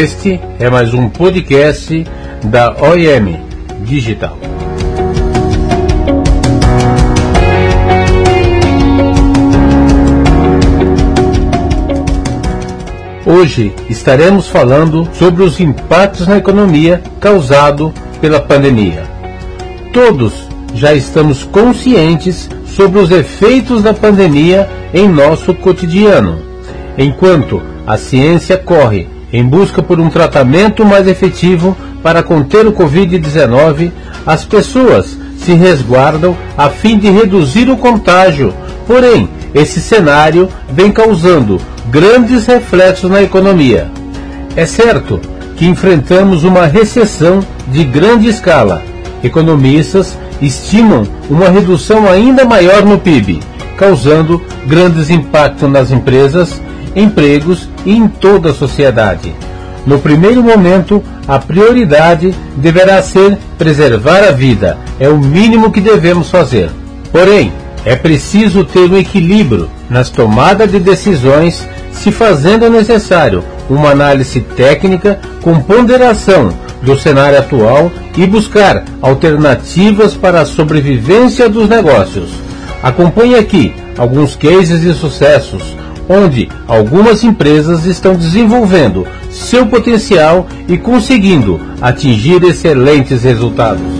Este é mais um podcast da OIM Digital. Hoje estaremos falando sobre os impactos na economia causado pela pandemia. Todos já estamos conscientes sobre os efeitos da pandemia em nosso cotidiano, enquanto a ciência corre em busca por um tratamento mais efetivo para conter o Covid-19, as pessoas se resguardam a fim de reduzir o contágio. Porém, esse cenário vem causando grandes reflexos na economia. É certo que enfrentamos uma recessão de grande escala. Economistas estimam uma redução ainda maior no PIB, causando grandes impactos nas empresas, empregos e em toda a sociedade. No primeiro momento, a prioridade deverá ser preservar a vida, é o mínimo que devemos fazer. Porém, é preciso ter um equilíbrio nas tomadas de decisões, se fazendo necessário uma análise técnica com ponderação do cenário atual e buscar alternativas para a sobrevivência dos negócios. Acompanhe aqui alguns cases de sucessos onde algumas empresas estão desenvolvendo seu potencial e conseguindo atingir excelentes resultados.